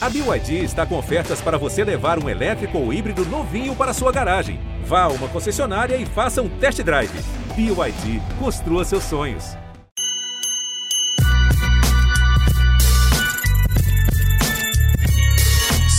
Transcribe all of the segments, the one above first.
A BYD está com ofertas para você levar um elétrico ou híbrido novinho para sua garagem. Vá a uma concessionária e faça um test drive. BYD, construa seus sonhos.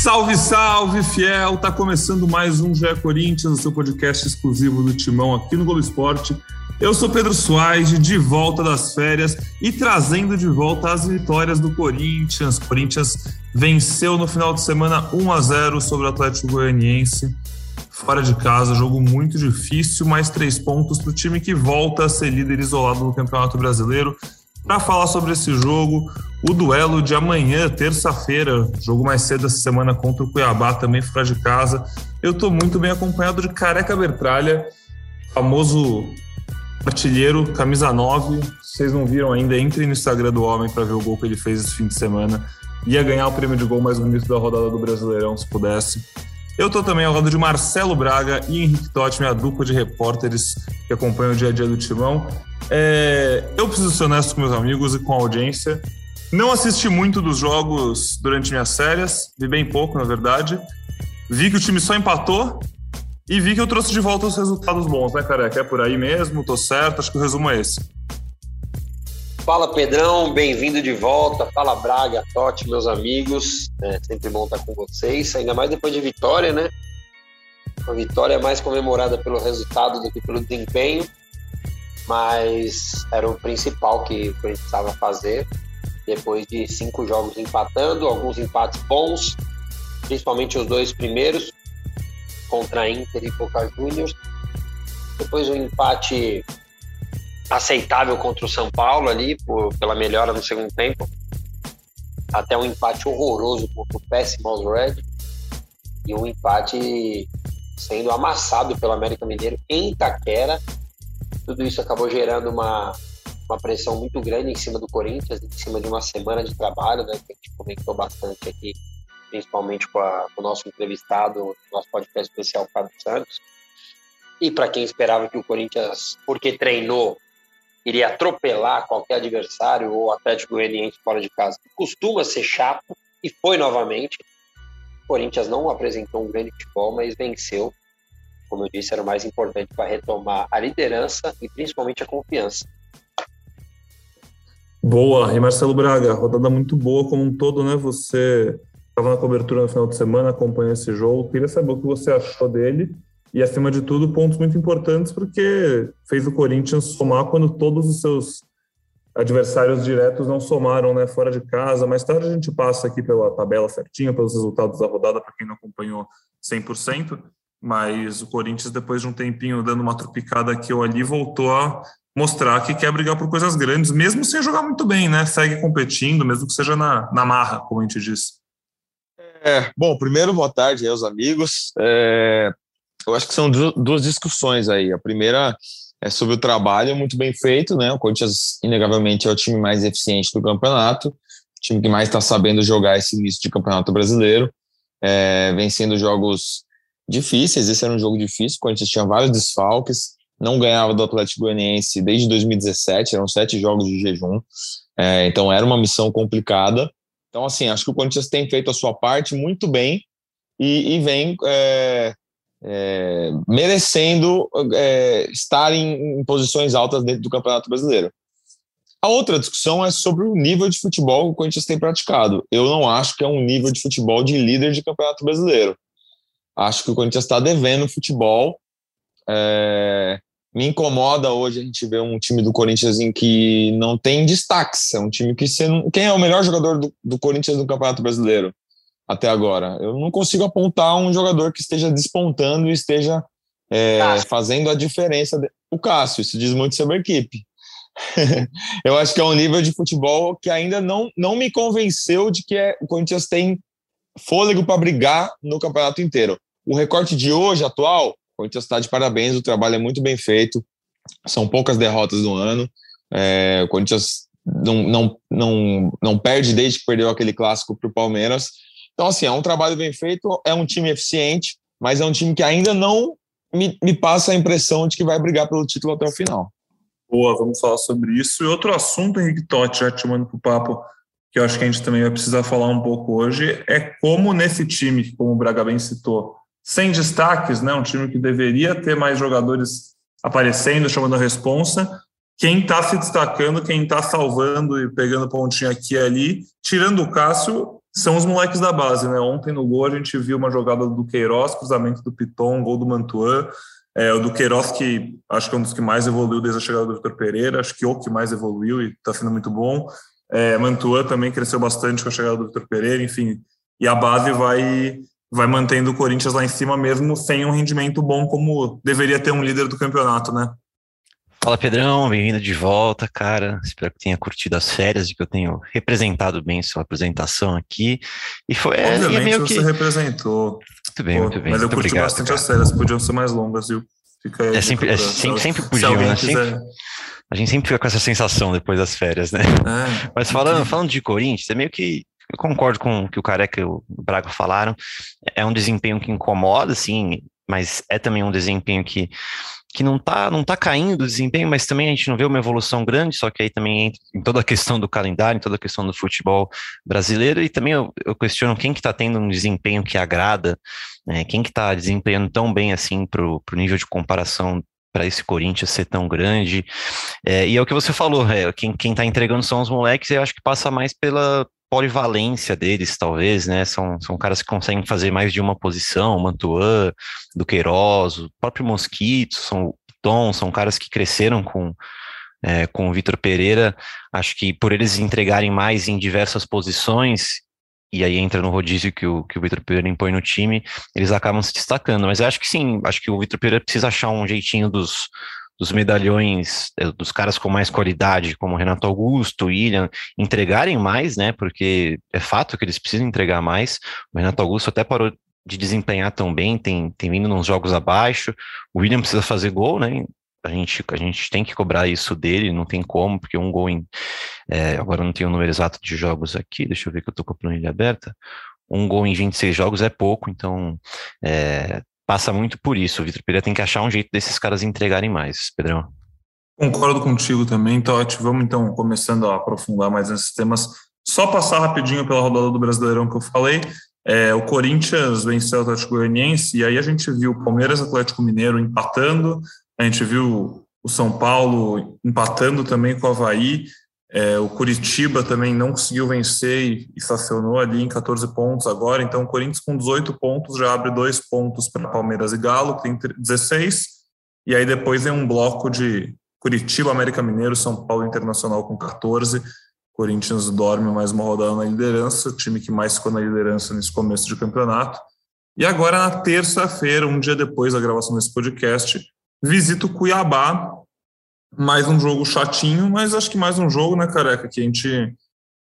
Salve, salve, fiel! Tá começando mais um GE Corinthians, o seu podcast exclusivo do Timão aqui no Globo Esporte. Eu sou Pedro Soares, de volta das férias e trazendo de volta as vitórias do Corinthians. O Corinthians venceu no final de semana 1 a 0 sobre o Atlético Goianiense. Fora de casa, jogo muito difícil, mais três pontos para o time que volta a ser líder isolado no Campeonato Brasileiro. Para falar sobre esse jogo, o duelo de amanhã, terça-feira, jogo mais cedo essa semana contra o Cuiabá, também fora de casa. Eu estou muito bem acompanhado de Careca Bertralha, famoso artilheiro, camisa 9. Se vocês não viram ainda, entrem no Instagram do homem para ver o gol que ele fez esse fim de semana. Ia ganhar o prêmio de gol mais bonito da rodada do Brasileirão, se pudesse. Eu estou também ao lado de Marcelo Braga e Henrique Totti, minha dupla de repórteres que acompanham o dia a dia do Timão. É, eu preciso ser honesto com meus amigos e com a audiência. Não assisti muito dos jogos durante minhas férias, vi bem pouco, na verdade. Vi que o time só empatou e vi que eu trouxe de volta os resultados bons, né, careca? É por aí mesmo, tô certo, acho que o resumo é esse. Fala Pedrão, bem-vindo de volta. Fala Braga, Totti, meus amigos. É sempre bom estar com vocês, ainda mais depois de vitória, né? A vitória mais comemorada pelo resultado do que pelo desempenho, mas era o principal que a gente precisava fazer. Depois de cinco jogos empatando, alguns empates bons, principalmente os dois primeiros, contra Inter e Boca Juniors. Depois um empate aceitável contra o São Paulo ali, por, pela melhora no segundo tempo. Até um empate horroroso contra o péssimo Red. E um empate sendo amassado pelo América Mineiro em Itaquera. Tudo isso acabou gerando uma, uma pressão muito grande em cima do Corinthians, em cima de uma semana de trabalho, né, que a gente comentou bastante aqui principalmente com, a, com o nosso entrevistado, nosso podcast especial, Fábio Santos. E para quem esperava que o Corinthians, porque treinou, iria atropelar qualquer adversário ou Atlético Goianiense fora de casa, costuma ser chato, e foi novamente. O Corinthians não apresentou um grande futebol, mas venceu. Como eu disse, era o mais importante para retomar a liderança e principalmente a confiança. Boa, e Marcelo Braga, rodada muito boa como um todo, né? Você estava na cobertura no final de semana, acompanhou esse jogo. Queria saber o que você achou dele e, acima de tudo, pontos muito importantes, porque fez o Corinthians somar quando todos os seus adversários diretos não somaram, né, fora de casa. Mais tarde a gente passa aqui pela tabela certinha, pelos resultados da rodada, para quem não acompanhou 100%. Mas o Corinthians, depois de um tempinho dando uma tropicada aqui ou ali, voltou a mostrar que quer brigar por coisas grandes, mesmo sem jogar muito bem, né? Segue competindo, mesmo que seja na, na marra, como a gente disse. É, bom, primeiro, boa tarde aos amigos. É, eu acho que são duas discussões aí. A primeira é sobre o trabalho muito bem feito, né? O Corinthians, inegavelmente, é o time mais eficiente do campeonato, o time que mais está sabendo jogar esse início de campeonato brasileiro, é, vencendo jogos difíceis. Esse era um jogo difícil, o Corinthians tinha vários desfalques, não ganhava do Atlético Goianiense desde 2017, eram sete jogos de jejum, é, então era uma missão complicada. Então, assim, acho que o Corinthians tem feito a sua parte muito bem e, e vem é, é, merecendo é, estar em, em, posições altas dentro do Campeonato Brasileiro. A outra discussão é sobre o nível de futebol que o Corinthians tem praticado. Eu não acho que é um nível de futebol de líder de Campeonato Brasileiro. Acho que o Corinthians está devendo futebol. É, me incomoda hoje a gente ver um time do Corinthians em que não tem destaques. É um time que você não... Quem é o melhor jogador do, do Corinthians no Campeonato Brasileiro até agora? Eu não consigo apontar um jogador que esteja despontando e esteja é, fazendo a diferença. De... O Cássio, isso diz muito sobre a equipe. eu acho que é um nível de futebol que ainda não, não me convenceu de que é, o Corinthians tem fôlego para brigar no campeonato inteiro. O recorte de hoje, atual, Corinthians está de parabéns, o trabalho é muito bem feito. São poucas derrotas no ano. É, o Corinthians não, não, não, não perde desde que perdeu aquele clássico para o Palmeiras. Então, assim, é um trabalho bem feito, é um time eficiente, mas é um time que ainda não me, me passa a impressão de que vai brigar pelo título até o final. Boa, vamos falar sobre isso. E outro assunto, Henrique Totti, já te mando para o papo. que eu acho que a gente também vai precisar falar um pouco hoje, é como nesse time, como o Braga bem citou, sem destaques, né, um time que deveria ter mais jogadores aparecendo, chamando a responsa, quem está se destacando, quem está salvando e pegando pontinho aqui e ali, tirando o Cássio, são os moleques da base, né? Ontem no gol a gente viu uma jogada do Queiroz, cruzamento do Piton, gol do Mantuan, é, o do Queiroz, que acho que é um dos que mais evoluiu desde a chegada do Vitor Pereira, acho que o que mais evoluiu e está sendo muito bom. É, também cresceu bastante com a chegada do Vitor Pereira, enfim. E a base vai, vai mantendo o Corinthians lá em cima, mesmo sem um rendimento bom como deveria ter um líder do campeonato, né? Fala Pedrão, bem-vindo de volta, cara. Espero que tenha curtido as férias e que eu tenha representado bem sua apresentação aqui. E foi é, Obviamente é, você que... representou. Muito bem, Pô, muito bem. Mas eu curti obrigado, bastante cara. as férias, podiam ser mais longas, viu? Fica é sempre, é, sempre, sempre podiam, né? Sempre, a gente sempre fica com essa sensação depois das férias, né? É, Mas falando, falando de Corinthians, é meio que eu concordo com o que o Careca e o Braga falaram. É um desempenho que incomoda, assim, mas é também um desempenho que que não está não tá caindo o desempenho, mas também a gente não vê uma evolução grande, só que aí também entra em toda a questão do calendário, em toda a questão do futebol brasileiro, e também eu, eu questiono quem que está tendo um desempenho que agrada, né, quem que está desempenhando tão bem assim para o nível de comparação para esse Corinthians ser tão grande. É, e é o que você falou, é, quem, quem tá entregando são os moleques, eu acho que passa mais pela, polivalência deles, talvez, né? São, são caras que conseguem fazer mais de uma posição, Mantuan, do Queiroz, o próprio Mosquito, são Tom, são caras que cresceram com, é, com o Vitor Pereira. Acho que por eles entregarem mais em diversas posições, e aí entra no rodízio que o, que o Vitor Pereira impõe no time, eles acabam se destacando. Mas eu acho que sim, acho que o Vitor Pereira precisa achar um jeitinho dos, dos medalhões, é, dos caras com mais qualidade, como Renato Augusto, William, entregarem mais, né? Porque é fato que eles precisam entregar mais. O Renato Augusto até parou de desempenhar tão bem, tem, tem vindo nos jogos abaixo. O William precisa fazer gol, né? A gente, a gente tem que cobrar isso dele, não tem como, porque um gol em. É, agora não tenho o número exato de jogos aqui, deixa eu ver que eu tô com a planilha aberta. Um gol em 26 jogos é pouco, então é, passa muito por isso. O Vitor Pereira tem que achar um jeito desses caras entregarem mais, Pedrão. Concordo contigo também, Totti. Vamos então começando a aprofundar mais nesses temas. Só passar rapidinho pela rodada do Brasileirão que eu falei. É, o Corinthians venceu o Atlético Goianiense e aí a gente viu o Palmeiras Atlético Mineiro empatando, a gente viu o São Paulo empatando também com o Havaí, é, o Curitiba também não conseguiu vencer e estacionou ali em 14 pontos agora. Então, o Corinthians com 18 pontos já abre dois pontos para Palmeiras e Galo, que tem 16. E aí depois vem um bloco de Curitiba, América Mineiro, São Paulo Internacional com 14. Corinthians dorme mais uma rodada na liderança, o time que mais ficou na liderança nesse começo de campeonato. E agora, na terça-feira, um dia depois da gravação desse podcast, visita o Cuiabá, mais um jogo chatinho, mas acho que mais um jogo, né, careca, que a gente,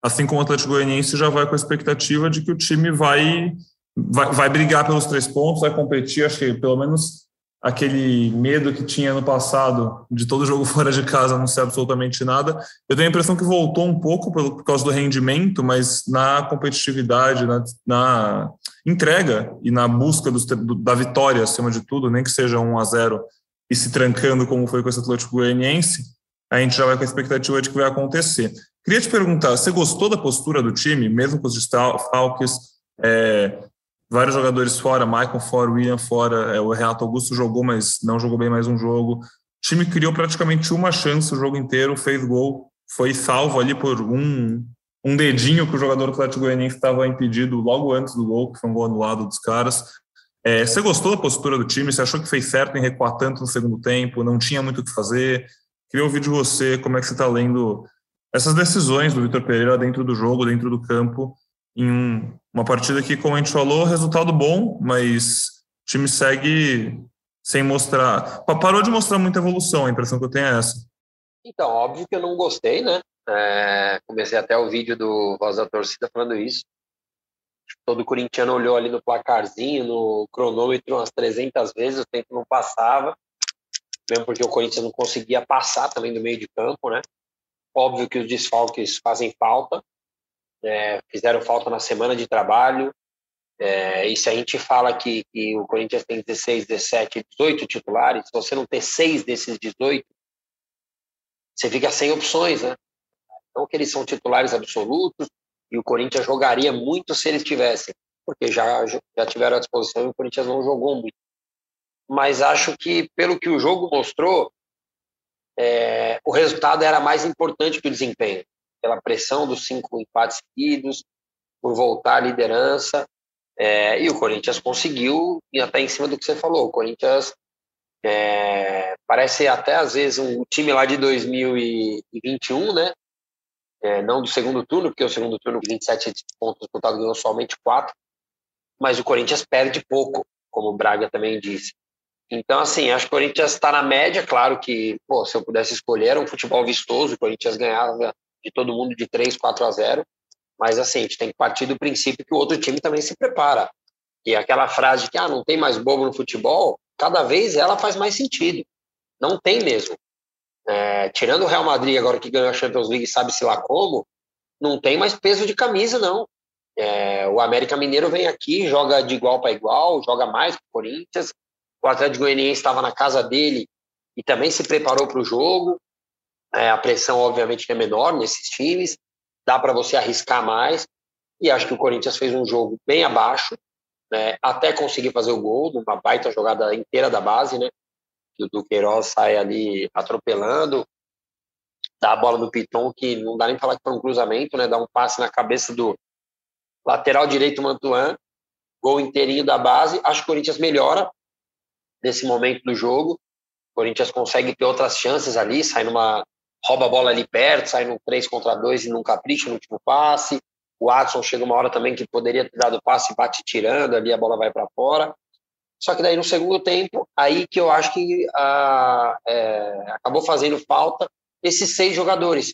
assim como o Atlético Goianiense, já vai com a expectativa de que o time vai, vai, vai brigar pelos três pontos, vai competir, acho que pelo menos aquele medo que tinha no passado de todo jogo fora de casa não ser absolutamente nada. Eu tenho a impressão que voltou um pouco por, por causa do rendimento, mas na competitividade, na, na entrega e na busca dos, da vitória, acima de tudo, nem que seja 1 a 0 e se trancando como foi com esse Atlético Goianiense, a gente já vai com a expectativa de que vai acontecer. Queria te perguntar, você gostou da postura do time, mesmo com os desfalques, é, vários jogadores fora, Michael fora, William fora, é, o Renato Augusto jogou, mas não jogou bem mais um jogo. O time criou praticamente uma chance o jogo inteiro, fez gol, foi salvo ali por um, um dedinho que o jogador do Atlético Goianiense estava impedido logo antes do gol, que foi um gol anulado dos caras. É, você gostou da postura do time? Você achou que fez certo em recuar tanto no segundo tempo? Não tinha muito o que fazer? Queria ouvir de você como é que você está lendo essas decisões do Vitor Pereira dentro do jogo, dentro do campo, em uma partida que, como a gente falou, resultado bom, mas o time segue sem mostrar. Parou de mostrar muita evolução, a impressão que eu tenho é essa. Então, óbvio que eu não gostei, né? É, comecei até o vídeo do Voz da Torcida falando isso todo corintiano olhou ali no placarzinho, no cronômetro umas 300 vezes, o tempo não passava, mesmo porque o Corinthians não conseguia passar também do meio de campo, né? Óbvio que os desfalques fazem falta, é, fizeram falta na semana de trabalho, é, e se a gente fala que, que, o Corinthians tem 16, 17, 18 titulares, se você não ter seis desses 18, você fica sem opções, né? Então, que eles são titulares absolutos, e o Corinthians jogaria muito se eles tivessem, porque já, já tiveram à disposição e o Corinthians não jogou muito. Mas acho que, pelo que o jogo mostrou, é, o resultado era mais importante que o desempenho, pela pressão dos cinco empates seguidos, por voltar à liderança. É, e o Corinthians conseguiu, e até em cima do que você falou, o Corinthians é, parece até às vezes um time lá de 2021, né? É, não do segundo turno, porque o segundo turno, 27 pontos disputados, ganhou somente 4, mas o Corinthians perde pouco, como o Braga também disse. Então, assim, acho que o Corinthians está na média, claro que, pô, se eu pudesse escolher, era um futebol vistoso, o Corinthians ganhava de todo mundo de 3, 4 a 0, mas assim, a gente tem que partir do princípio que o outro time também se prepara. E aquela frase que ah, não tem mais bobo no futebol, cada vez ela faz mais sentido. Não tem mesmo. É, tirando o Real Madrid agora que ganhou a Champions League, sabe-se lá como, não tem mais peso de camisa, não. É, o América Mineiro vem aqui, joga de igual para igual, joga mais que o Corinthians. O Atlético Goianiense estava na casa dele e também se preparou para o jogo. É, a pressão, obviamente, é menor nesses times, dá para você arriscar mais. E acho que o Corinthians fez um jogo bem abaixo, né, até conseguir fazer o gol, numa baita jogada inteira da base, né? Que o Duqueiroz sai ali atropelando, dá a bola no Piton, que não dá nem falar que foi um cruzamento, né? Dá um passe na cabeça do lateral direito Mantuan, gol inteirinho da base. Acho que o Corinthians melhora nesse momento do jogo. O Corinthians consegue ter outras chances ali, sai numa rouba a bola ali perto, sai num 3 contra 2 e num capricho no último passe. O Watson chega uma hora também que poderia ter dado passe e bate tirando, ali a bola vai para fora. Só que daí no segundo tempo, aí que eu acho que a, é, acabou fazendo falta esses seis jogadores,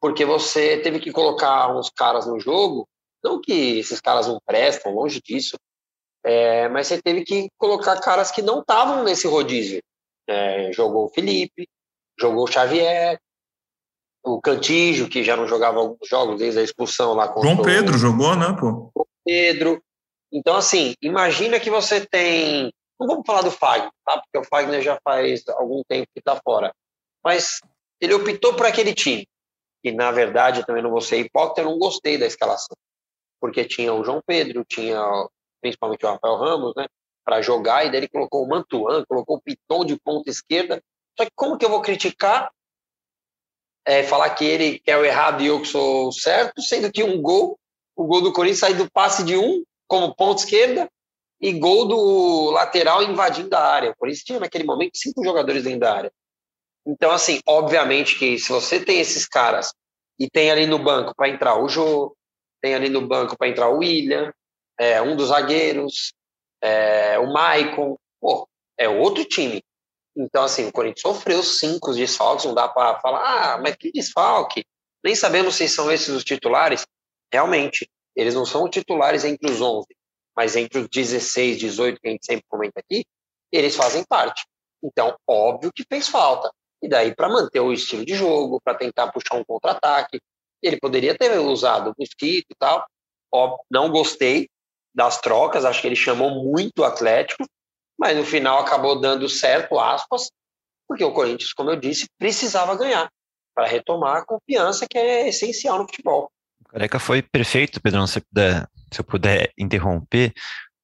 porque você teve que colocar uns caras no jogo, não que esses caras não prestam, longe disso, é, mas você teve que colocar caras que não estavam nesse rodízio. É, jogou o Felipe, jogou o Xavier, o Cantígio, que já não jogava alguns jogos desde a expulsão lá com João Pedro jogou, né, pô? João Pedro. Então, assim, imagina que você tem. Não vamos falar do Fagner, tá? Porque o Fagner já faz algum tempo que está fora. Mas ele optou por aquele time. E, na verdade, eu também não vou ser hipócrita, eu não gostei da escalação. Porque tinha o João Pedro, tinha principalmente o Rafael Ramos, né? Para jogar, e daí ele colocou o Mantuan, colocou o Piton de ponta esquerda. Só que como que eu vou criticar é, falar que ele quer o errado e eu que sou o certo, sendo que um gol, o gol do Corinthians sai do passe de um, como ponta esquerda, e gol do lateral invadindo a área. O Corinthians tinha naquele momento cinco jogadores dentro da área. Então, assim, obviamente que se você tem esses caras e tem ali no banco para entrar o Jô, tem ali no banco para entrar o William, é, um dos zagueiros, é, o Maicon, pô, é outro time. Então, assim, o Corinthians sofreu cinco desfalques, não dá para falar, ah, mas que desfalque? Nem sabemos se são esses os titulares. Realmente, eles não são titulares entre os 11, mas entre os 16, 18, que a gente sempre comenta aqui, eles fazem parte. Então, óbvio que fez falta. E daí, para manter o estilo de jogo, para tentar puxar um contra-ataque, ele poderia ter usado o mosquito e tal. Ó, não gostei das trocas, acho que ele chamou muito o Atlético, mas no final acabou dando certo, aspas, porque o Corinthians, como eu disse, precisava ganhar para retomar a confiança que é essencial no futebol. Careca foi perfeito, Pedrão, se, puder, se eu puder interromper,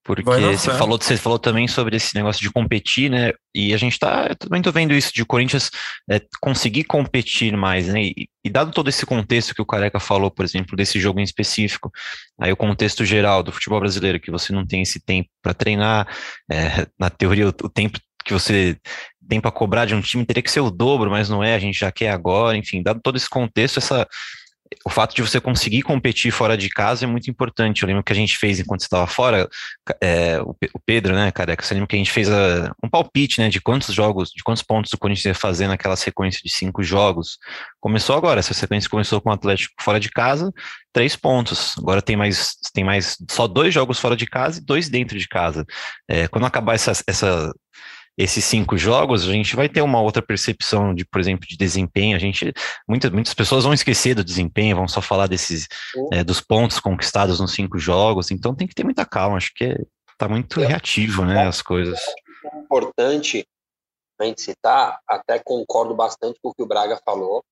porque você falou, você falou também sobre esse negócio de competir, né? E a gente tá também tô vendo isso de Corinthians é, conseguir competir mais, né? E, e, dado todo esse contexto que o Careca falou, por exemplo, desse jogo em específico, aí o contexto geral do futebol brasileiro, que você não tem esse tempo para treinar, é, na teoria o, o tempo que você tem para cobrar de um time teria que ser o dobro, mas não é, a gente já quer agora, enfim, dado todo esse contexto, essa, o fato de você conseguir competir fora de casa é muito importante. Eu lembro que a gente fez enquanto estava fora, é, o, Pedro, né, Careca, você lembra que a gente fez a, um palpite, né, de quantos jogos, de quantos pontos o Corinthians ia fazer naquela sequência de cinco jogos. Começou agora, essa sequência começou com o Atlético fora de casa, três pontos. Agora tem mais, tem mais só dois jogos fora de casa e dois dentro de casa. É, quando acabar essa, essa esses cinco jogos, a gente vai ter uma outra percepção de, por exemplo, de desempenho. A gente, muitas, muitas pessoas vão esquecer do desempenho, vão só falar desses é, dos pontos conquistados nos cinco jogos. Então tem que ter muita calma. Acho que está muito reativo, né, as coisas. É importante a gente citar. Até concordo bastante com o que o Braga falou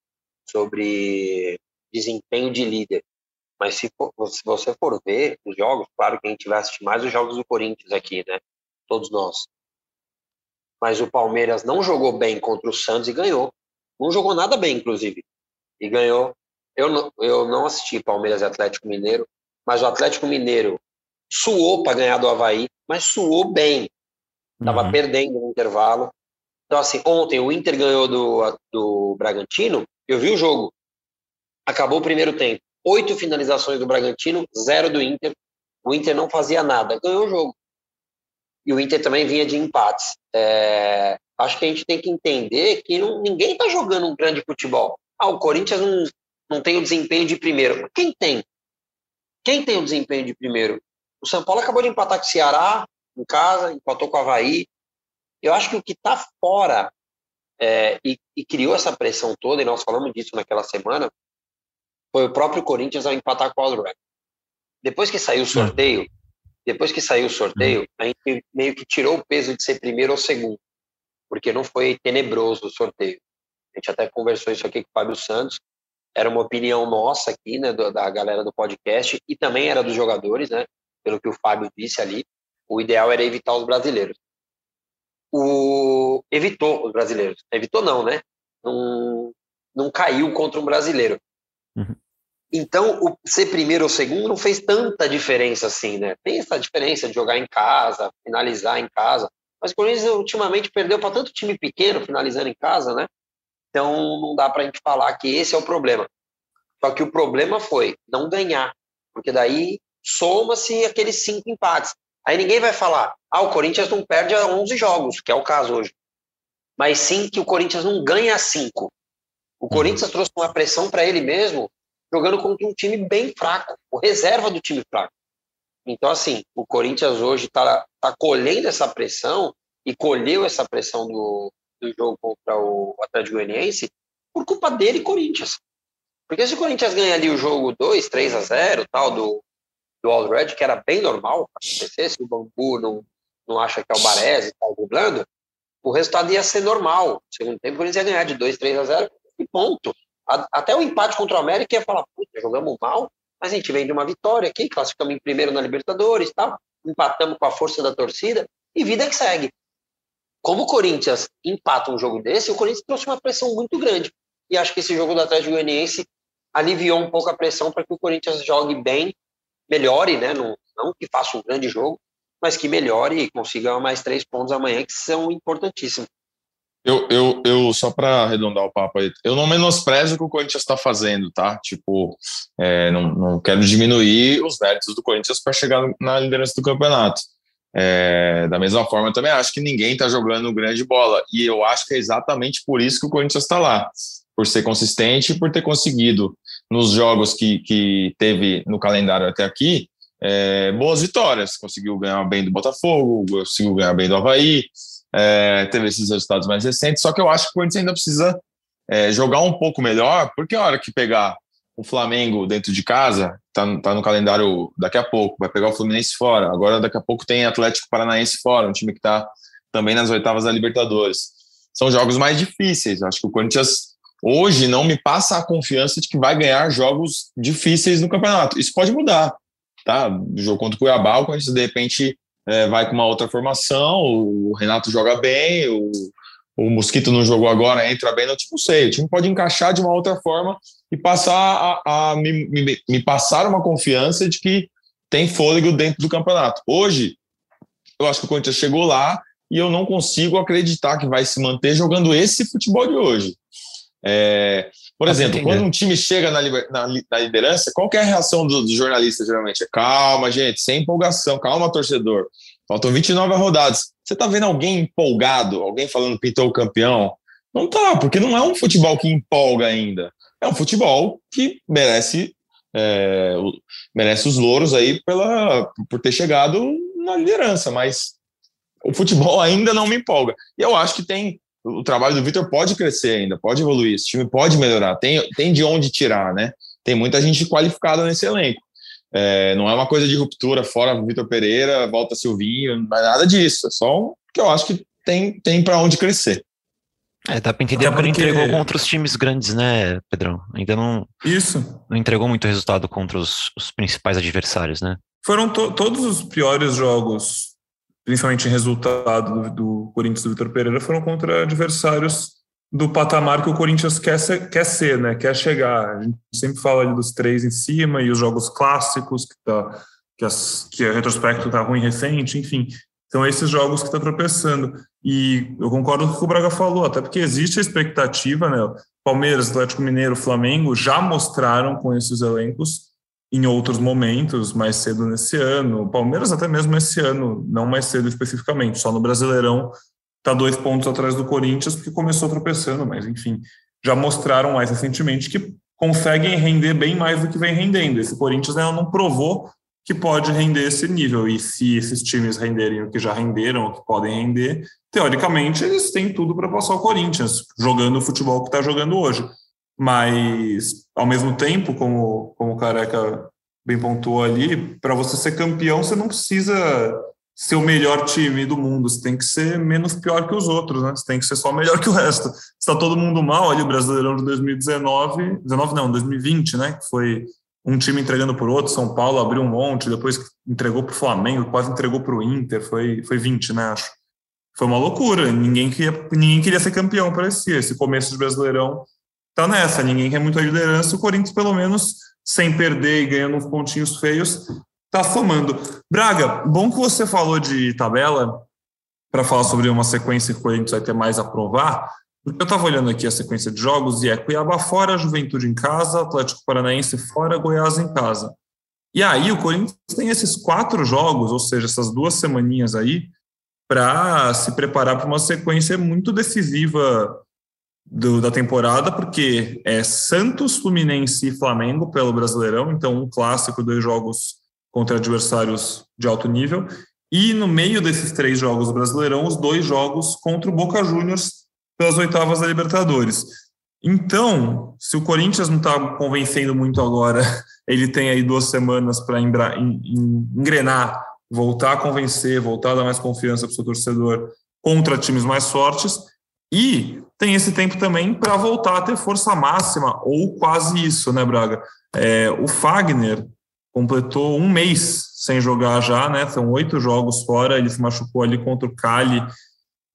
sobre desempenho de líder. Mas se, for, se você for ver os jogos, claro que a gente vai assistir mais os jogos do Corinthians aqui, né? Todos nós. Mas o Palmeiras não jogou bem contra o Santos e ganhou. Não jogou nada bem, inclusive. E ganhou. Eu não, eu não assisti Palmeiras e Atlético Mineiro, mas o Atlético Mineiro suou para ganhar do Havaí, mas suou bem. Estava uhum. perdendo no intervalo. Então, assim, ontem o Inter ganhou do, do Bragantino, eu vi o jogo. Acabou o primeiro tempo. Oito finalizações do Bragantino, zero do Inter. O Inter não fazia nada, ganhou o jogo. E o Inter também vinha de empates. É, acho que a gente tem que entender que não, ninguém está jogando um grande futebol. Ah, o Corinthians não, não tem o desempenho de primeiro. Quem tem? Quem tem o desempenho de primeiro? O São Paulo acabou de empatar com o Ceará em casa, empatou com o Havaí. Eu acho que o que está fora é, e, e, criou essa pressão toda, e nós falamos disso naquela semana, foi o próprio Corinthians ao empatar com o Alderweireld. Depois que saiu o sorteio, depois que saiu o sorteio, a gente meio que tirou o peso de ser primeiro ou segundo, porque não foi tenebroso o sorteio. A gente até conversou isso aqui com o Fábio Santos, era uma opinião nossa aqui, né, da galera do podcast, e também era dos jogadores, né, pelo que o Fábio disse ali, o ideal era evitar os brasileiros. O evitou os brasileiros. Evitou não, né? Não, não caiu contra um brasileiro. Uhum. Então, o ser primeiro ou segundo não fez tanta diferença assim, né? Tem essa diferença de jogar em casa, finalizar em casa. Mas o Corinthians ultimamente perdeu para tanto time pequeno finalizando em casa, né? Então, não dá para a gente falar que esse é o problema. Só que o problema foi não ganhar, porque daí soma-se aqueles cinco empates. Aí ninguém vai falar, ah, o Corinthians não perde a 11 jogos, que é o caso hoje. Mas sim que o Corinthians não ganha cinco. O Corinthians uhum. trouxe uma pressão para ele mesmo, jogando contra um time bem fraco, o reserva do time fraco. Então, assim, o Corinthians hoje está tá colhendo essa pressão e colheu essa pressão do, do jogo contra o Atlético Goianiense por culpa dele, Corinthians. Porque se o Corinthians ganha ali o jogo 2, 3 a 0, tal, do, do All Red, que era bem normal acontecer, se o Bambu não, não acha que é o Baresi está dublando, o resultado ia ser normal. No segundo tempo, o Corinthians ia ganhar de 2, 3 a 0 e ponto. Até o empate contra o América ia falar, puta, jogamos mal, mas a gente vem de uma vitória aqui, classificamos em primeiro na Libertadores tal, empatamos com a força da torcida e vida que segue. Como o Corinthians empata um jogo desse, o Corinthians trouxe uma pressão muito grande. E acho que esse jogo do Atlético Goianiense aliviou um pouco a pressão para que o Corinthians jogue bem melhore, né? Não, não que faça um grande jogo, mas que melhore e consiga mais três pontos amanhã, que são importantíssimos. Eu, eu, eu só para arredondar o papo aí, eu não menosprezo o que o Corinthians está fazendo, tá? Tipo, é, não, não quero diminuir os méritos do Corinthians para chegar na liderança do campeonato. É, da mesma forma, eu também acho que ninguém está jogando grande bola. E eu acho que é exatamente por isso que o Corinthians está lá. Por ser consistente e por ter conseguido nos jogos que, que teve no calendário até aqui, é, boas vitórias. Conseguiu ganhar bem do Botafogo, conseguiu ganhar bem do Havaí, é, teve esses resultados mais recentes. Só que eu acho que o Corinthians ainda precisa é, jogar um pouco melhor, porque a hora que pegar o Flamengo dentro de casa, tá, tá no calendário daqui a pouco, vai pegar o Fluminense fora. Agora, daqui a pouco, tem Atlético Paranaense fora, um time que está também nas oitavas da Libertadores. São jogos mais difíceis. Acho que o Corinthians hoje não me passa a confiança de que vai ganhar jogos difíceis no campeonato. Isso pode mudar, tá? O jogo contra o Cuiabá, o Corinthians de repente é, vai com uma outra formação, o Renato joga bem, o, o Mosquito não jogou agora, entra bem, não, tipo, não sei. O time pode encaixar de uma outra forma e passar a, a me, me, me passar uma confiança de que tem fôlego dentro do campeonato. Hoje, eu acho que o Corinthians chegou lá e eu não consigo acreditar que vai se manter jogando esse futebol de hoje. É, por exemplo, quando um time chega na, na, na liderança, qual é a reação dos do jornalistas geralmente? É, calma, gente, sem empolgação, calma, torcedor. Faltam 29 rodadas. Você está vendo alguém empolgado, alguém falando pintou o campeão? Não tá, porque não é um futebol que empolga ainda. É um futebol que merece é, merece os louros aí pela, por ter chegado na liderança, mas o futebol ainda não me empolga. E eu acho que tem o trabalho do Vitor pode crescer ainda, pode evoluir, esse time pode melhorar, tem, tem de onde tirar, né? Tem muita gente qualificada nesse elenco. É, não é uma coisa de ruptura fora Vitor Pereira, volta Silvinho, não é nada disso. É só que eu acho que tem, tem para onde crescer. É, dá pra entender porque... porque ele entregou contra os times grandes, né, Pedrão? Ainda não. Isso. Não entregou muito resultado contra os, os principais adversários, né? Foram to todos os piores jogos, principalmente em resultado do, do Corinthians do Vitor Pereira, foram contra adversários do patamar que o Corinthians quer ser, quer ser, né? Quer chegar. A gente sempre fala ali dos três em cima e os jogos clássicos, que, tá, que, as, que a retrospecto tá ruim recente, enfim. São esses jogos que está tropeçando. E eu concordo com o que o Braga falou, até porque existe a expectativa, né? Palmeiras, Atlético Mineiro, Flamengo já mostraram com esses elencos em outros momentos, mais cedo nesse ano. Palmeiras até mesmo esse ano, não mais cedo especificamente, só no Brasileirão está dois pontos atrás do Corinthians, porque começou tropeçando, mas enfim, já mostraram mais recentemente que conseguem render bem mais do que vem rendendo. Esse Corinthians né, não provou que pode render esse nível, e se esses times renderem o que já renderam, o que podem render, teoricamente eles têm tudo para passar o Corinthians, jogando o futebol que está jogando hoje. Mas, ao mesmo tempo, como, como o Careca bem pontuou ali, para você ser campeão, você não precisa ser o melhor time do mundo, você tem que ser menos pior que os outros, né? Você tem que ser só melhor que o resto. Está todo mundo mal, ali o Brasileirão de 2019, 19 não, 2020, né? Que foi um time entregando por outro, São Paulo abriu um monte, depois entregou para o Flamengo, quase entregou para o Inter, foi, foi 20, né? Acho. Foi uma loucura, ninguém queria, ninguém queria ser campeão, parecia. Esse começo de Brasileirão tá nessa, ninguém quer muito a liderança, o Corinthians, pelo menos, sem perder e ganhando uns pontinhos feios, tá somando. Braga, bom que você falou de tabela para falar sobre uma sequência que o Corinthians vai ter mais a provar, porque eu estava olhando aqui a sequência de jogos e é Cuiabá fora, Juventude em casa, Atlético Paranaense fora, Goiás em casa. E aí o Corinthians tem esses quatro jogos, ou seja, essas duas semaninhas aí, para se preparar para uma sequência muito decisiva do, da temporada, porque é Santos, Fluminense e Flamengo pelo Brasileirão, então um clássico, dois jogos contra adversários de alto nível. E no meio desses três jogos do Brasileirão, os dois jogos contra o Boca Juniors pelas oitavas da Libertadores. Então, se o Corinthians não está convencendo muito agora, ele tem aí duas semanas para engrenar, voltar a convencer, voltar a dar mais confiança para o seu torcedor contra times mais fortes. E tem esse tempo também para voltar a ter força máxima, ou quase isso, né, Braga? É, o Fagner completou um mês sem jogar já, né? São oito jogos fora. Ele se machucou ali contra o Cali,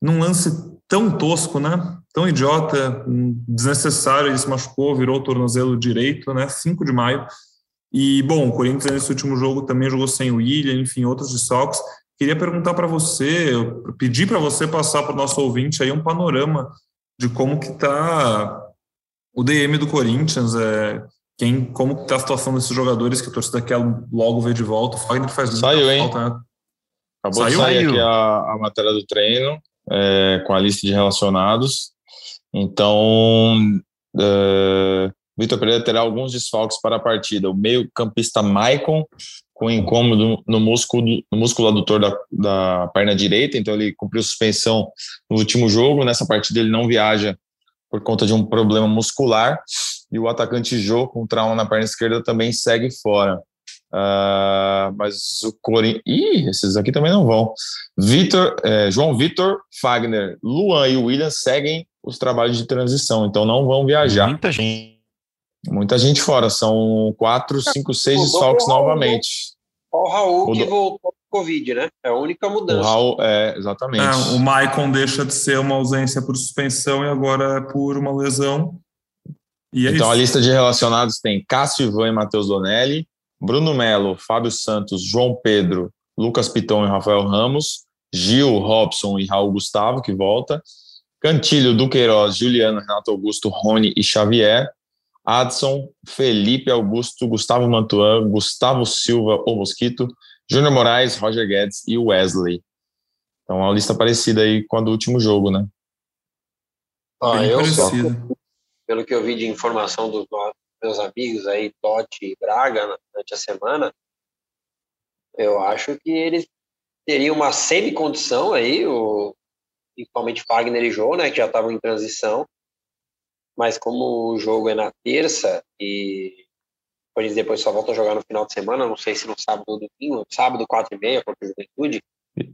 num lance tão tosco, né? Tão idiota, desnecessário. Ele se machucou, virou o tornozelo direito, né? 5 de maio. E, bom, o Corinthians nesse último jogo também jogou sem o William, enfim, outros desfalques. Queria perguntar para você, pedir para você passar para o nosso ouvinte aí um panorama de como que está o DM do Corinthians, é, quem, como está a situação desses jogadores que a torcida quer logo ver de volta. O Fagner faz Saiu, hein? Falta, né? Acabou Saiu? de sair aqui a, a matéria do treino é, com a lista de relacionados. Então, é, Vitor Pereira terá alguns desfalques para a partida. O meio-campista Maicon, com incômodo no músculo, no músculo adutor da, da perna direita, então ele cumpriu suspensão no último jogo. Nessa partida ele não viaja por conta de um problema muscular. E o atacante Jô, com trauma na perna esquerda, também segue fora. Uh, mas o Corinthians. Ih, esses aqui também não vão. Vitor, é, João Vitor, Fagner, Luan e William seguem os trabalhos de transição, então não vão viajar. Muita gente. Muita gente fora, são quatro, cinco, seis desfalques novamente. o Raul o que voltou com Covid, né? É a única mudança. O Raul, é, exatamente. É, o Maicon deixa de ser uma ausência por suspensão e agora é por uma lesão. É então isso. a lista de relacionados tem Cássio Ivan e Matheus Donelli, Bruno Melo, Fábio Santos, João Pedro, Lucas Piton e Rafael Ramos, Gil, Robson e Raul Gustavo, que volta, Cantilho, Duqueiroz, Juliano, Renato Augusto, Rony e Xavier, Adson, Felipe Augusto, Gustavo Mantuan, Gustavo Silva, o Mosquito, Júnior Moraes, Roger Guedes e Wesley. Então, uma lista parecida aí com a do último jogo, né? Ah, eu só, pelo que eu vi de informação dos meus amigos aí, Totti e Braga, durante a semana, eu acho que eles teriam uma semi-condição aí, o, principalmente Fagner e Jô, né, que já estavam em transição, mas como o jogo é na terça e eles depois só voltam a jogar no final de semana, não sei se no sábado ou domingo, sábado, quatro e meia, contra o Juventude.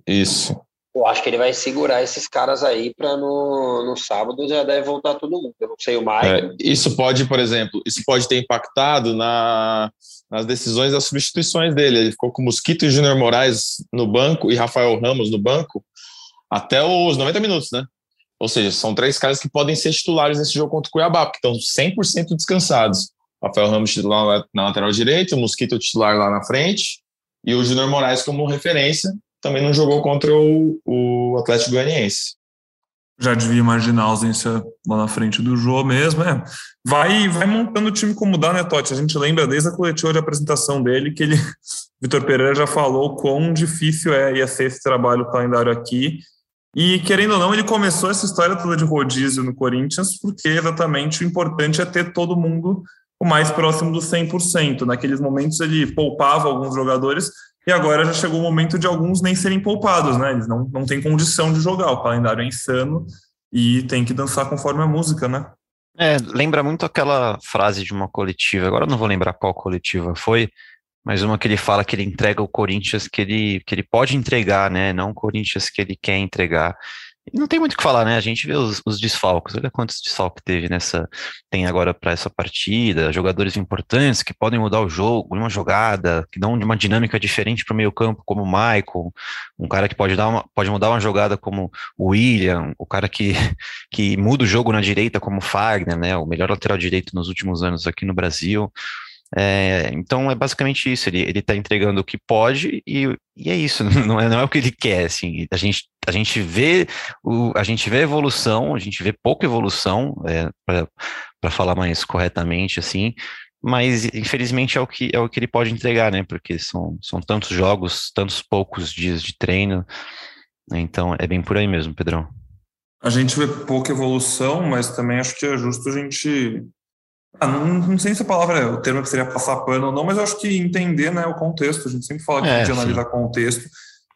Isso. eu acho que ele vai segurar esses caras aí para no, no sábado já deve voltar todo mundo. Eu não sei o mais. É, isso pode, por exemplo, isso pode ter impactado na, nas decisões das substituições dele. Ele ficou com Mosquito e Júnior Moraes no banco e Rafael Ramos no banco até os 90 minutos, né? Ou seja, são três caras que podem ser titulares nesse jogo contra o Cuiabá, porque estão 100% descansados. Rafael Ramos titular na lateral direita, o Mosquito titular lá na frente e o Júnior Moraes como referência também não jogou contra o, o Atlético Goianiense. Já devia imaginar a ausência lá na frente do Jô mesmo. É. Vai, vai montando o time como dá, né, Totti? A gente lembra desde a coletiva de apresentação dele que ele, Vitor Pereira já falou quão difícil é ia ser esse trabalho calendário aqui. E, querendo ou não, ele começou essa história toda de rodízio no Corinthians, porque exatamente o importante é ter todo mundo o mais próximo do 100%. Naqueles momentos ele poupava alguns jogadores e agora já chegou o momento de alguns nem serem poupados, né? Eles não, não têm condição de jogar, o calendário é insano e tem que dançar conforme a música, né? É, lembra muito aquela frase de uma coletiva, agora não vou lembrar qual coletiva foi, mas uma que ele fala que ele entrega o Corinthians que ele, que ele pode entregar, né? Não o Corinthians que ele quer entregar não tem muito o que falar, né? A gente vê os, os desfalques. Olha quantos desfalques teve nessa. Tem agora para essa partida, jogadores importantes que podem mudar o jogo, uma jogada, que dão uma dinâmica diferente para o meio-campo, como o Michael, um cara que pode, dar uma, pode mudar uma jogada como o William, o cara que, que muda o jogo na direita, como o Fagner, né? O melhor lateral direito nos últimos anos aqui no Brasil. É, então é basicamente isso, ele, ele tá entregando o que pode e, e é isso, não é, não é o que ele quer, assim, a gente, a gente vê o, a gente vê evolução, a gente vê pouca evolução, é, para falar mais corretamente, assim, mas infelizmente é o que é o que ele pode entregar, né, porque são, são tantos jogos, tantos poucos dias de treino, então é bem por aí mesmo, Pedrão. A gente vê pouca evolução, mas também acho que é justo a gente ah, não, não, sei se a palavra é o termo que seria passar pano ou não, mas eu acho que entender né, o contexto. A gente sempre fala que é, a gente analisar contexto.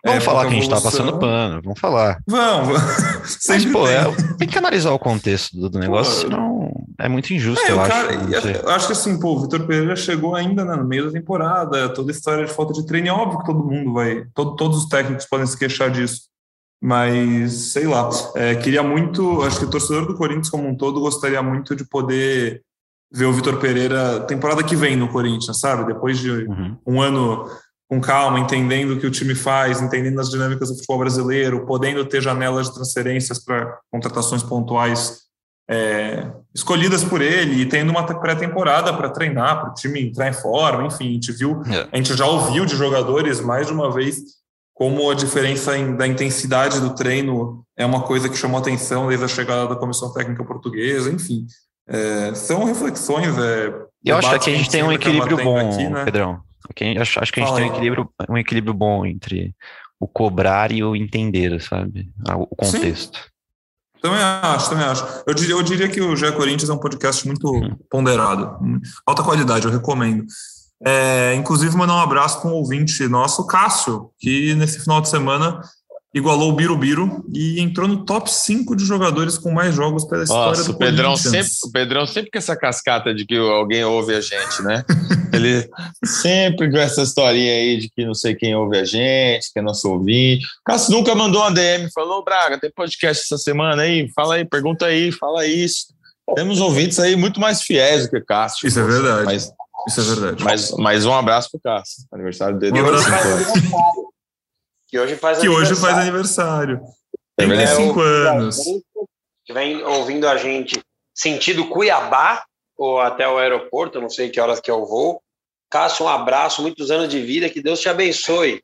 Vamos é, falar que a gente está passando pano, vamos falar. Vamos, Mas, pô, tem. É, tem que analisar o contexto do, do negócio, pô, senão é muito injusto, é, eu cara, acho. Eu acho que assim, pô, o Vitor Pereira chegou ainda né, no meio da temporada, toda a história de falta de treino, é óbvio que todo mundo vai, todo, todos os técnicos podem se queixar disso. Mas, sei lá, é, queria muito, acho que o torcedor do Corinthians como um todo gostaria muito de poder ver o Vitor Pereira temporada que vem no Corinthians, sabe? Depois de uhum. um ano com calma, entendendo o que o time faz, entendendo as dinâmicas do futebol brasileiro, podendo ter janelas de transferências para contratações pontuais é, escolhidas por ele e tendo uma pré-temporada para treinar, para o time entrar em forma, enfim, a gente viu, é. a gente já ouviu de jogadores mais de uma vez como a diferença em, da intensidade do treino é uma coisa que chamou atenção desde a chegada da comissão técnica portuguesa, enfim. É, são reflexões. É, eu acho que a gente tem um equilíbrio bom, aqui, né? Pedrão. Acho, acho que a gente Fala tem um equilíbrio, um equilíbrio bom entre o cobrar e o entender, sabe? O contexto. Sim. Também acho, também acho. Eu diria, eu diria que o GE Corinthians é um podcast muito hum. ponderado, alta qualidade, eu recomendo. É, inclusive, mandar um abraço para um ouvinte nosso, Cássio, que nesse final de semana igualou o Birubiru e entrou no top 5 de jogadores com mais jogos pela história Nossa, do o Pedrão sempre, o Pedrão sempre com essa cascata de que alguém ouve a gente, né? Ele sempre com essa historinha aí de que não sei quem ouve a gente, que é nosso ouvinte. O Cássio nunca mandou uma DM, falou, Braga, tem podcast essa semana aí? Fala aí, pergunta aí, fala isso. Temos ouvintes aí muito mais fiéis do que Cássio. Isso é verdade. Mas, isso é verdade. Mas, mas um abraço pro Cássio. Aniversário dele. Um abraço que hoje faz que aniversário. hoje faz aniversário. 35 é, anos. Que vem ouvindo a gente sentido Cuiabá ou até o aeroporto, não sei que horas que eu vou. Cássio, um abraço, muitos anos de vida, que Deus te abençoe.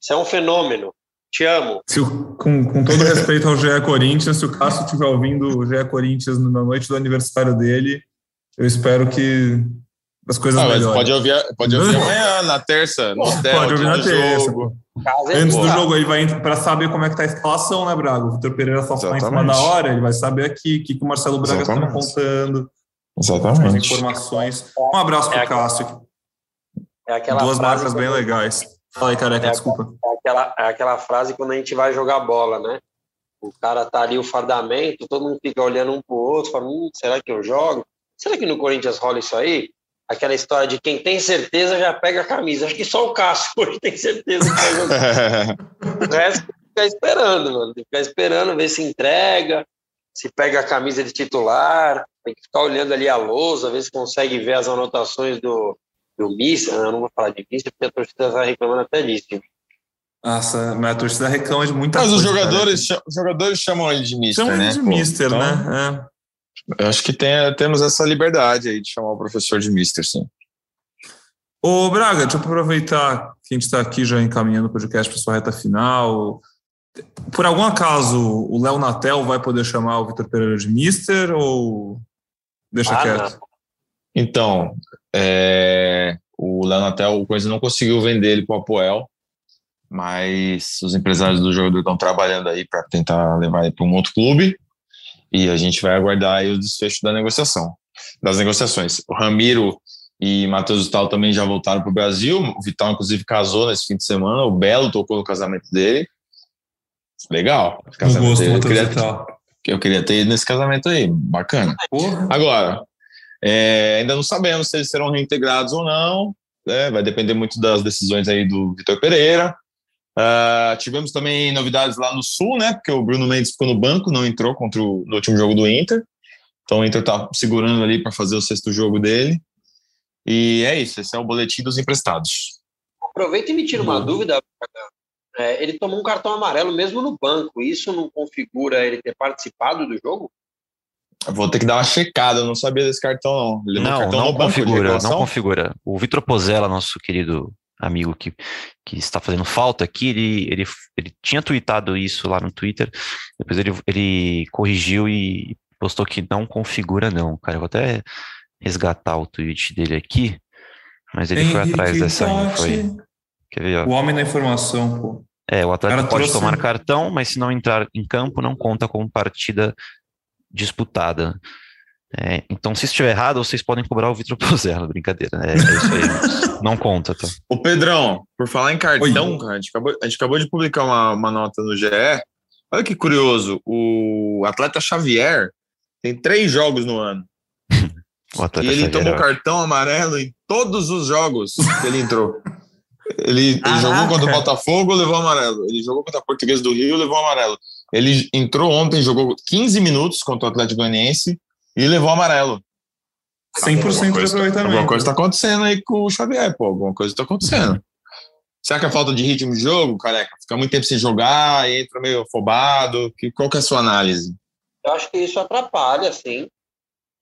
Você é um fenômeno. Te amo. O, com, com, todo respeito ao GE Corinthians, se o Cássio estiver ouvindo o GE Corinthians na noite do aniversário dele, eu espero que as coisas ah, melhorem. Pode ouvir, pode ouvir amanhã, na terça, no hotel, Pode ouvir na terça. Jogo. É Antes do jogo, ele vai para saber como é que tá a escalação, né, Braga? O Vitor Pereira só está em cima da hora, ele vai saber aqui o que, que o Marcelo Braga está contando. Exatamente. As informações. Um abraço para o é Cássio. É Duas marcas bem legais. Fala aí, careca, é desculpa. É aquela, é aquela frase quando a gente vai jogar bola, né? O cara tá ali, o fardamento, todo mundo fica olhando um pro outro, fala, hum, será que eu jogo? Será que no Corinthians rola isso aí? Aquela história de quem tem certeza já pega a camisa. Acho que só o Cássio hoje tem certeza que vai jogar. o, resto, ficar esperando, mano. Tem que ficar esperando, ver se entrega, se pega a camisa de titular, tem que ficar olhando ali a lousa, ver se consegue ver as anotações do, do Mister. Eu não vou falar de Mister, porque a torcida está reclamando até disso. Nossa, mas a torcida reclama de muita mas coisa. Mas os jogadores, os jogadores chamam ele de Mister, chamam né? Chamam de Pô, Mister, então, né? É. Eu acho que tem, temos essa liberdade aí de chamar o professor de Mister, sim. Ô, Braga, deixa eu aproveitar que a gente está aqui já encaminhando o podcast para sua reta final. Por algum acaso, o Léo Natel vai poder chamar o Vitor Pereira de Mister ou deixa ah, quieto? Não. Então, é, o Léo Natel, o Coisa não conseguiu vender ele para o Apoel, mas os empresários do jogador estão trabalhando aí para tentar levar ele para um outro clube e a gente vai aguardar aí o desfecho da negociação, das negociações. O Ramiro e Matheus Vital também já voltaram para o Brasil. O Vital, inclusive, casou nesse fim de semana. O Belo tocou no casamento dele. Legal. Casamento gosto dele. Eu, queria, eu queria ter ido nesse casamento aí. Bacana. Porra. Agora, é, ainda não sabemos se eles serão reintegrados ou não. Né? Vai depender muito das decisões aí do Vitor Pereira. Uh, tivemos também novidades lá no Sul, né? Porque o Bruno Mendes ficou no banco, não entrou contra o, no último jogo do Inter. Então o Inter tá segurando ali para fazer o sexto jogo dele. E é isso, esse é o boletim dos emprestados. Aproveita e me tira uma dúvida. É, ele tomou um cartão amarelo mesmo no banco. Isso não configura ele ter participado do jogo? vou ter que dar uma checada, eu não sabia desse cartão, não. não, cartão não configura, não configura. O Vitor Pozella, nosso querido amigo que, que está fazendo falta aqui, ele, ele, ele tinha tweetado isso lá no Twitter, depois ele, ele corrigiu e postou que não configura não, cara, eu vou até resgatar o tweet dele aqui, mas ele Henrique foi atrás dessa info aí. Quer ver, ó. O homem da informação, pô. É, o atleta pode tomar cartão, mas se não entrar em campo, não conta como partida disputada. É, então, se estiver errado, vocês podem cobrar o Vitor Pozella, brincadeira. É, é isso aí, não conta, tá? O Pedrão, por falar em cartão, cara, a, gente acabou, a gente acabou de publicar uma, uma nota no GE. Olha que curioso, o atleta Xavier tem três jogos no ano e ele tomou cartão amarelo em todos os jogos que ele entrou. Ele, ele jogou contra o Botafogo, levou amarelo. Ele jogou contra a Portuguesa do Rio, levou amarelo. Ele entrou ontem, jogou 15 minutos contra o Atlético Goianiense e levou amarelo. 100% de aproveitamento. Alguma coisa está acontecendo aí com o Xavier, pô. Alguma coisa está acontecendo. Será que é falta de ritmo de jogo, careca? Fica muito tempo sem jogar, entra meio afobado. Qual que é a sua análise? Eu acho que isso atrapalha, sim.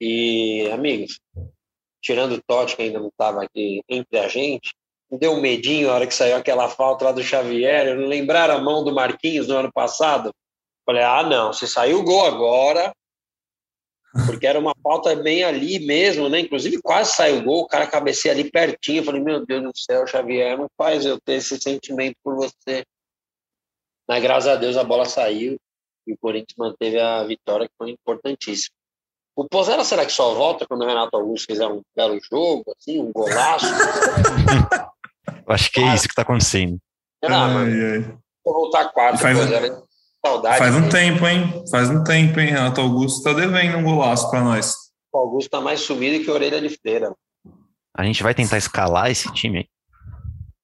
E, amigos, tirando o Totti, que ainda não estava aqui entre a gente, deu um medinho na hora que saiu aquela falta lá do Xavier. Não lembraram a mão do Marquinhos no ano passado? Falei, ah, não, se saiu o gol agora, porque era uma falta bem ali mesmo, né? Inclusive quase saiu o gol, o cara cabeceia ali pertinho. falei, meu Deus do céu, Xavier, não faz eu ter esse sentimento por você. Mas graças a Deus a bola saiu e o Corinthians manteve a vitória, que foi importantíssima. O Pozella será que só volta quando o Renato Augusto fizer um belo jogo, assim, um golaço? Eu acho que é isso que está acontecendo. Será, ai, ai. Vou voltar quatro, faz, Pozella. Saudade faz um tempo, hein? Faz um tempo, hein? Renato Augusto está devendo um golaço para nós. O Augusto está mais sumido que a orelha de feira. A gente vai tentar escalar esse time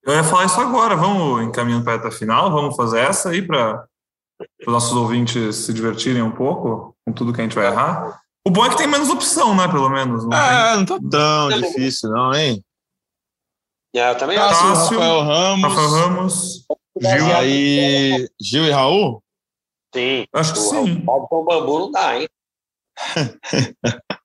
Eu ia falar isso agora. Vamos encaminhando para a reta final. Vamos fazer essa aí para os nossos ouvintes se divertirem um pouco com tudo que a gente vai errar. O bom é que tem menos opção, né? Pelo menos. Não é, tem... não tá tão difícil, não, hein? É, eu também acho. Rafael Ramos. Rafael Ramos. Gil, aí, Gil e Raul? Sim. Acho que o, sim. O com bambu não dá, hein?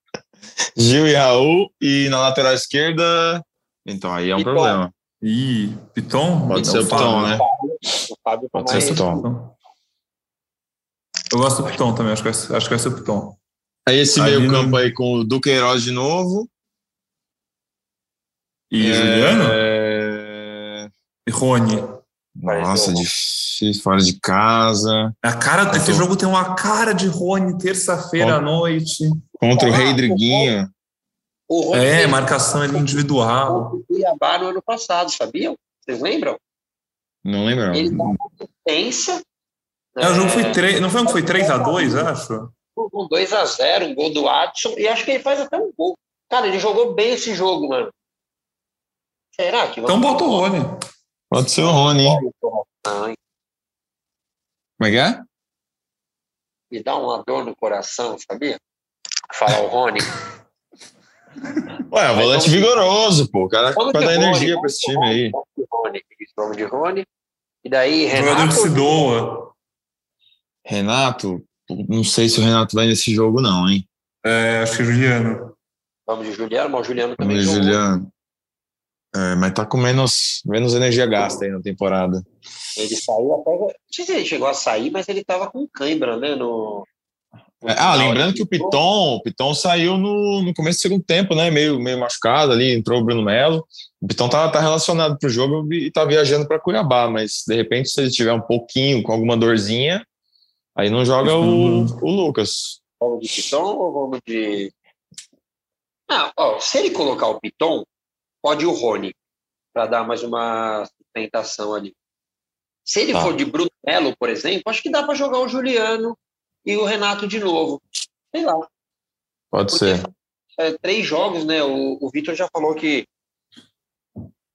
Gil e Raul. E na lateral esquerda. Então aí é um Piton. problema. Ih, Piton? Pode ser o Piton, né? Pode ser o Piton. Eu gosto do Piton também, acho que vai, acho que vai ser o Piton. Aí esse meio campo aí com o Duqueiroz de novo. E é... Juliano? É... E Rony. Nossa, difícil, fora de casa. A cara, Contra... esse jogo tem uma cara de Rony terça-feira à noite. Contra o Rei Driguinha. O é, marcação ali individual. O Cuiabá no ano passado, sabiam? Vocês lembram? Não lembro. Ele dá uma potência. É, o jogo foi 3, não foi um que foi 3x2, acho? um 2 a 0 um gol do Adson, e acho que ele faz até um gol. Cara, ele jogou bem esse jogo, mano. Será que? Então bota o Rony. Pode ser o Rony, hein? Como é que é? Me dá uma dor no coração, sabia? Falar o Rony. Ué, volante vigoroso, pô. O cara vai dar energia para esse time aí. Rony, vamos de Rony. E daí, Renato. Jogador que se doa. Renato, não sei se o Renato vai nesse jogo, não, hein? É, acho que é Juliano. Vamos de Juliano, mas o Juliano também. Vamos de Juliano. É, mas tá com menos, menos energia gasta aí na temporada. Ele saiu até. Não sei se ele chegou a sair, mas ele tava com cãibra, né? No, é, ah, lembrando que o Piton, o Piton saiu no, no começo do segundo tempo, né? Meio, meio machucado ali, entrou o Bruno Melo. O Piton tá, tá relacionado pro jogo e tá viajando para Cuiabá, mas de repente, se ele tiver um pouquinho com alguma dorzinha, aí não joga o, o Lucas. Vamos de Piton ou vamos de. Ah, ó, se ele colocar o Piton, pode ir o Rony, para dar mais uma sustentação ali. Se ele tá. for de Bruno Melo, por exemplo, acho que dá para jogar o Juliano e o Renato de novo. Sei lá. Pode Porque, ser. É, três jogos, né? O, o Vitor já falou que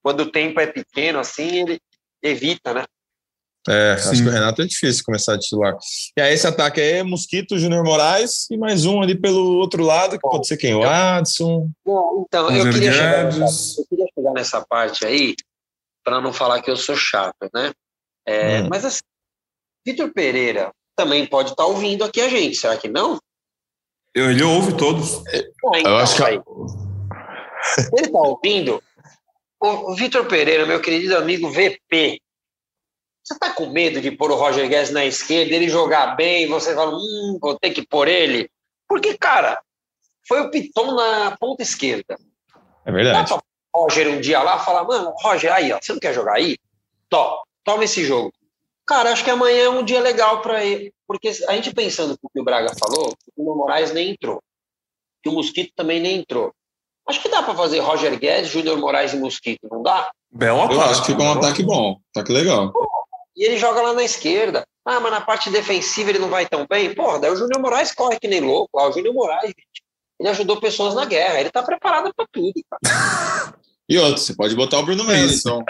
quando o tempo é pequeno, assim, ele evita, né? É, Sim. acho que o Renato é difícil começar a titular. E aí esse ataque é Mosquito, Júnior Moraes e mais um ali pelo outro lado, que Bom, pode ser quem? O Adson. Bom, então, eu queria, chegar nessa, eu queria, chegar nessa, parte aí, para não falar que eu sou chato, né? É, hum. Mas assim, Vitor Pereira também pode estar tá ouvindo aqui a gente, será que não? Ele ouve todos. Ah, então, eu acho que... Aí. Ele está ouvindo? O Vitor Pereira, meu querido amigo VP, você está com medo de pôr o Roger Guedes na esquerda, ele jogar bem, você fala, hum, vou ter que pôr ele? Porque, cara, foi o Piton na ponta esquerda. É verdade. Dá pra Roger um dia lá falar, mano, Roger, aí, ó, você não quer jogar aí? Tó, toma esse jogo. Cara, acho que amanhã é um dia legal para ele, porque a gente pensando no que o Braga falou, o Moraes nem entrou, que o Mosquito também nem entrou. Acho que dá para fazer Roger Guedes, Júnior Moraes e Mosquito, não dá? Ataque. Eu acho que é um ataque bom, ataque legal. Pô, e ele joga lá na esquerda. Ah, mas na parte defensiva ele não vai tão bem. Porra, daí o Júnior Moraes corre que nem louco. Ah, o Júnior Moraes, gente, ele ajudou pessoas na guerra. Ele tá preparado para tudo, cara. E outro, você pode botar o Bruno Melo, então.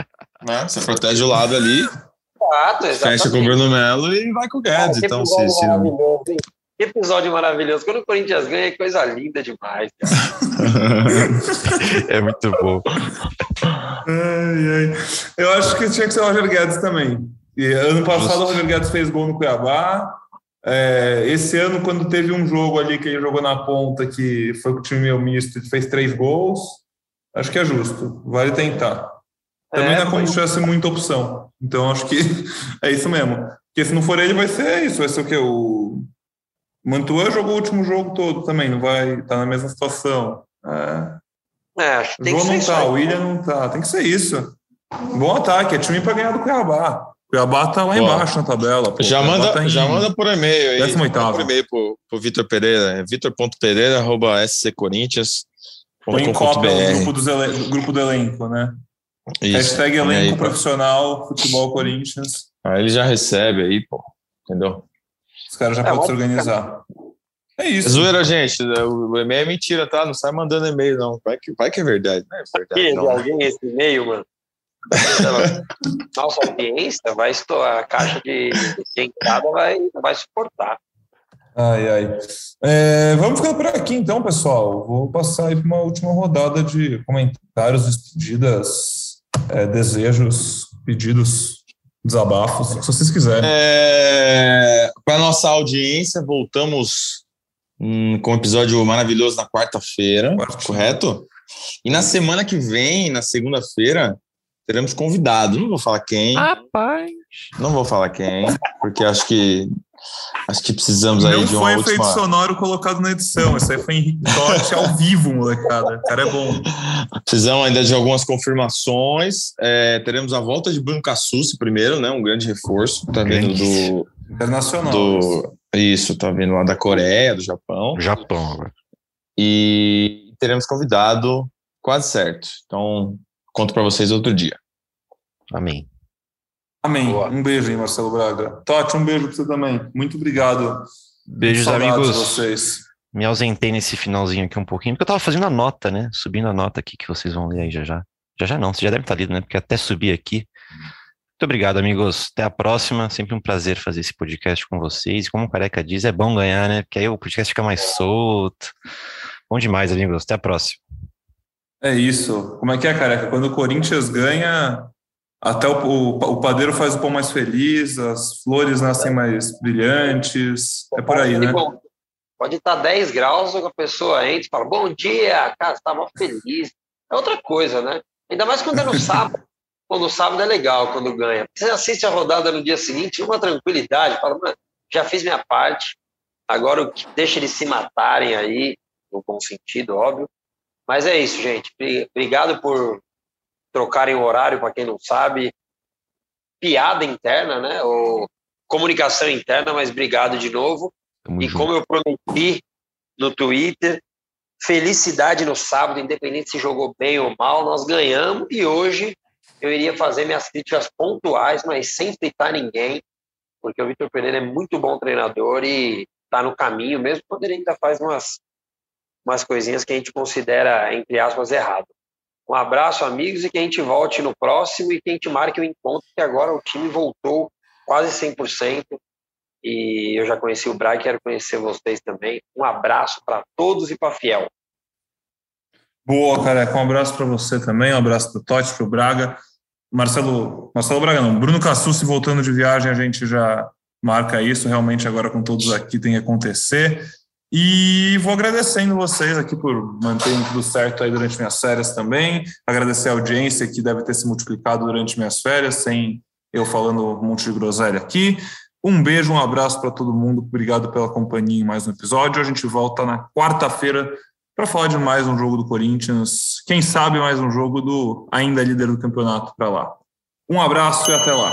Né? Você protege o lado ali. Exato, exatamente. Fecha com o Bruno Melo e vai com o Guedes. Ah, então, se, se não... Que episódio maravilhoso. Quando o Corinthians ganha, é coisa linda demais. é muito bom. Ai, ai. Eu acho que tinha que ser o Roger Guedes também. E ano passado o Roger Guedes fez gol no Cuiabá. É, esse ano, quando teve um jogo ali que ele jogou na ponta, que foi com o time meio misto, ele fez três gols. Acho que é justo. Vale tentar. Também é, não é como se tivesse muita opção. Então acho que é isso mesmo. Porque se não for ele, vai ser isso. Vai ser o quê? O Mantua jogou o último jogo todo também, não vai estar tá na mesma situação. É. É, acho que tem o João não tá, o William não tá. Tem que ser isso. Bom ataque, é time para ganhar do Cuiabá. Cuiabá tá lá embaixo na tabela. Pô. Já, manda, tá em... já manda por e-mail aí. 18 por e-mail pro, pro Vitor Pereira. É vitor.pereira.sccorinthians.com.br em cópia no grupo, dos ele... grupo do elenco, né? Isso. Hashtag elenco aí, profissional, futebol Corinthians. Aí ele já recebe aí, pô. Entendeu? Os caras já é, podem se organizar. É isso. Zoeira, gente. O e-mail é mentira, tá? Não sai mandando e-mail, não. Vai que, vai que é verdade. Não é verdade. Não. alguém esse e-mail, mano? Nossa audiência vai estourar, a caixa de, de entrada vai, vai suportar. Ai, ai. É, vamos ficar por aqui então, pessoal. Vou passar aí para uma última rodada de comentários, despedidas, é, desejos, pedidos, desabafos, se vocês quiserem. É, para nossa audiência, voltamos hum, com um episódio maravilhoso na quarta-feira, correto? E na semana que vem, na segunda-feira, teremos convidado. Não vou falar quem. Rapaz. Não vou falar quem, porque acho que acho que precisamos aí de uma Não foi efeito sonoro colocado na edição, isso aí foi Henrique Totti ao vivo, molecada. O cara é bom. Precisamos ainda de algumas confirmações. É, teremos a volta de Bruno Cassucci primeiro, né? Um grande reforço. Tá vindo do internacional. Do, isso, tá vindo lá da Coreia, do Japão. Japão. E teremos convidado quase certo. Então, Conto para vocês outro dia. Amém. Amém. Boa. Um beijo, hein, Marcelo Braga. Totti, um beijo para você também. Muito obrigado. Beijos, amigos. vocês. Me ausentei nesse finalzinho aqui um pouquinho, porque eu tava fazendo a nota, né? Subindo a nota aqui que vocês vão ler aí já já. Já já não, você já deve estar lido, né? Porque até subir aqui Muito obrigado, amigos. Até a próxima. Sempre um prazer fazer esse podcast com vocês. Como o Careca diz, é bom ganhar, né? Porque aí o podcast fica mais solto. Bom demais, amigos. Até a próxima. É isso. Como é que é, Careca? Quando o Corinthians ganha, até o, o, o padeiro faz o pão mais feliz, as flores nascem mais brilhantes. É por aí, né? Pode estar 10 graus, a pessoa entra e fala, bom dia, cara, você tá feliz. É outra coisa, né? Ainda mais quando é no sábado. Quando no sábado é legal, quando ganha. Você assiste a rodada no dia seguinte, uma tranquilidade, fala, mano, já fiz minha parte, agora deixa eles se matarem aí, no bom sentido, óbvio. Mas é isso, gente. Obrigado por trocarem o horário, para quem não sabe. Piada interna, né? Ou comunicação interna, mas obrigado de novo. Tamo e junto. como eu prometi no Twitter, felicidade no sábado, independente se jogou bem ou mal, nós ganhamos e hoje eu iria fazer minhas críticas pontuais, mas sem fritar ninguém, porque o Vitor Pereira é muito bom treinador e está no caminho, mesmo quando ele ainda faz umas, umas coisinhas que a gente considera, entre aspas, errado. Um abraço, amigos, e que a gente volte no próximo e que a gente marque o encontro, que agora o time voltou quase 100%. E eu já conheci o Braga e quero conhecer vocês também. Um abraço para todos e para Fiel. Boa, careca. Um abraço para você também, um abraço para o Totti, para o Braga. Marcelo, Marcelo Braga não, Bruno Cassucci voltando de viagem, a gente já marca isso, realmente agora com todos aqui tem que acontecer. E vou agradecendo vocês aqui por manterem tudo certo aí durante minhas férias também. Agradecer a audiência que deve ter se multiplicado durante minhas férias, sem eu falando um monte de groselha aqui. Um beijo, um abraço para todo mundo. Obrigado pela companhia em mais um episódio. A gente volta na quarta-feira para falar de mais um jogo do Corinthians. Quem sabe mais um jogo do ainda líder do campeonato para lá. Um abraço e até lá.